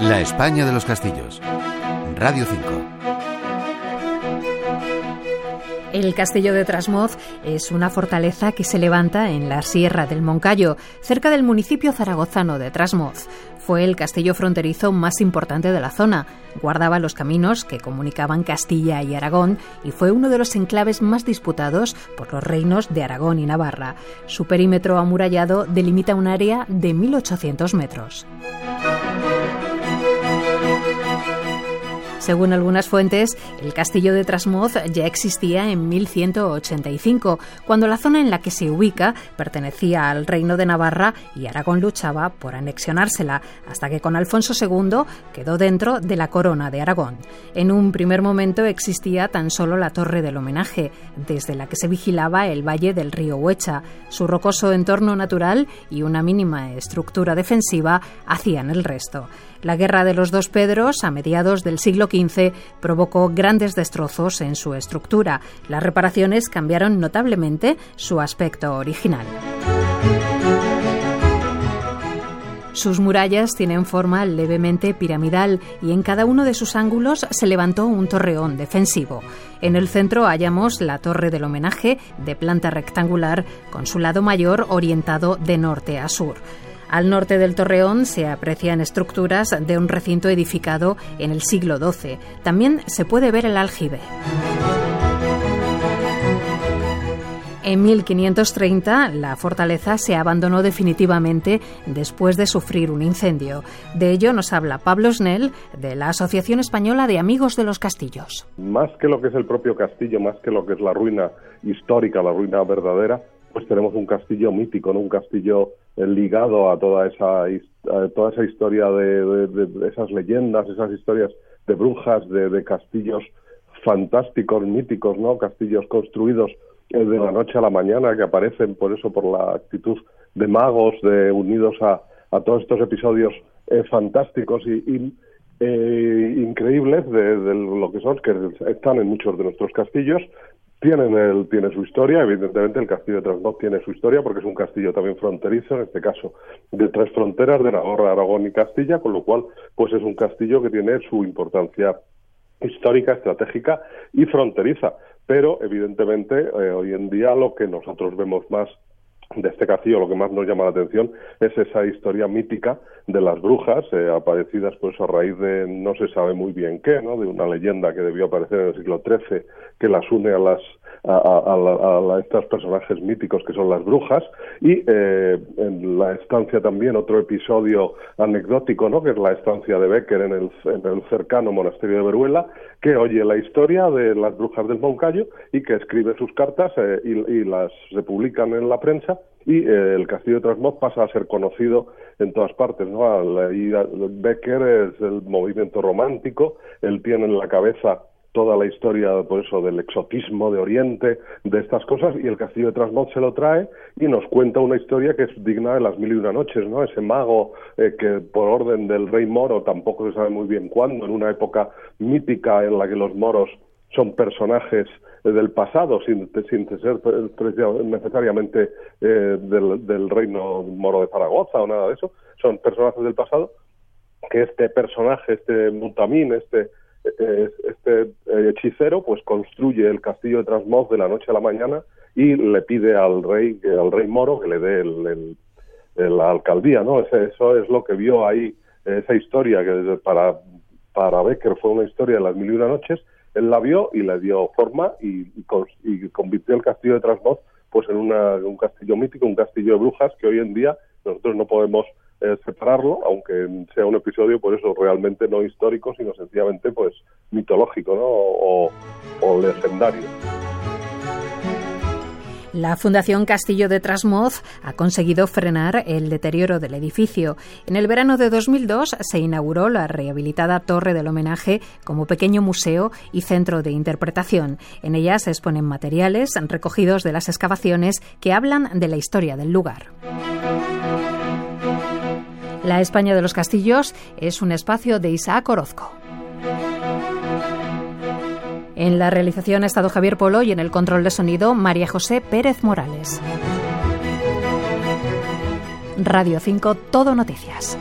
La España de los Castillos. Radio 5. El castillo de Trasmoz es una fortaleza que se levanta en la Sierra del Moncayo, cerca del municipio zaragozano de Trasmoz. Fue el castillo fronterizo más importante de la zona. Guardaba los caminos que comunicaban Castilla y Aragón y fue uno de los enclaves más disputados por los reinos de Aragón y Navarra. Su perímetro amurallado delimita un área de 1.800 metros. Según algunas fuentes, el castillo de Trasmoz ya existía en 1185, cuando la zona en la que se ubica pertenecía al reino de Navarra y Aragón luchaba por anexionársela, hasta que con Alfonso II quedó dentro de la corona de Aragón. En un primer momento existía tan solo la torre del homenaje, desde la que se vigilaba el valle del río Huecha. Su rocoso entorno natural y una mínima estructura defensiva hacían el resto. La Guerra de los Dos Pedros, a mediados del siglo XV, provocó grandes destrozos en su estructura. Las reparaciones cambiaron notablemente su aspecto original. Sus murallas tienen forma levemente piramidal y en cada uno de sus ángulos se levantó un torreón defensivo. En el centro hallamos la torre del homenaje, de planta rectangular, con su lado mayor orientado de norte a sur. Al norte del torreón se aprecian estructuras de un recinto edificado en el siglo XII. También se puede ver el aljibe. En 1530 la fortaleza se abandonó definitivamente después de sufrir un incendio. De ello nos habla Pablo Snell de la Asociación Española de Amigos de los Castillos. Más que lo que es el propio castillo, más que lo que es la ruina histórica, la ruina verdadera, pues tenemos un castillo mítico, ¿no? un castillo eh, ligado a toda esa, toda esa historia de, esas leyendas, esas historias de brujas, de, castillos fantásticos, míticos, ¿no? Castillos construidos eh, de la noche a la mañana que aparecen por eso, por la actitud de magos, de unidos a, a todos estos episodios eh, fantásticos y, increíbles de, de, lo que son, que están en muchos de nuestros castillos tienen el, tiene su historia, evidentemente el castillo de Trasmoz tiene su historia porque es un castillo también fronterizo, en este caso de tres fronteras, de Navarra, Aragón y Castilla, con lo cual pues es un castillo que tiene su importancia histórica, estratégica y fronteriza. Pero evidentemente eh, hoy en día lo que nosotros vemos más de este castillo lo que más nos llama la atención es esa historia mítica de las brujas eh, aparecidas pues a raíz de no se sabe muy bien qué, ¿no? de una leyenda que debió aparecer en el siglo XIII que las une a las a, estos personajes míticos que son las brujas y eh, en la estancia también otro episodio anecdótico no que es la estancia de Becker en el, en el cercano monasterio de Veruela que oye la historia de las brujas del Moncayo y que escribe sus cartas eh, y, y las se publican en la prensa y eh, el castillo de Trasmoz pasa a ser conocido en todas partes, ¿no? Becker es el movimiento romántico, él tiene en la cabeza toda la historia, por eso, del exotismo de Oriente, de estas cosas, y el castillo de Trasmoz se lo trae y nos cuenta una historia que es digna de las mil y una noches, ¿no? Ese mago eh, que por orden del rey moro, tampoco se sabe muy bien cuándo, en una época mítica en la que los moros son personajes del pasado, sin, sin ser necesariamente eh, del, reino moro de Zaragoza o nada de eso, son personajes del pasado, que este personaje, este Mutamín, este, este eh, hechicero, pues construye el castillo de Trasmoz de la noche a la mañana y le pide al rey, al rey moro que le dé el, la alcaldía, ¿no? Eso es lo que vio ahí, esa historia que para, para Becker fue una historia de las mil y una noches, él la vio y le dio forma y, convirtió el castillo de Trasmoz pues en un castillo mítico, un castillo de brujas que hoy en día nosotros no podemos eh, separarlo, aunque sea un episodio por eso realmente no histórico, sino sencillamente pues mitológico ¿no? o, o legendario. La Fundación Castillo de Trasmoz ha conseguido frenar el deterioro del edificio. En el verano de 2002 se inauguró la rehabilitada Torre del Homenaje como pequeño museo y centro de interpretación. En ella se exponen materiales recogidos de las excavaciones que hablan de la historia del lugar. La España de los Castillos es un espacio de Isaac Orozco. En la realización ha estado Javier Polo y en el control de sonido María José Pérez Morales. Radio 5 Todo Noticias.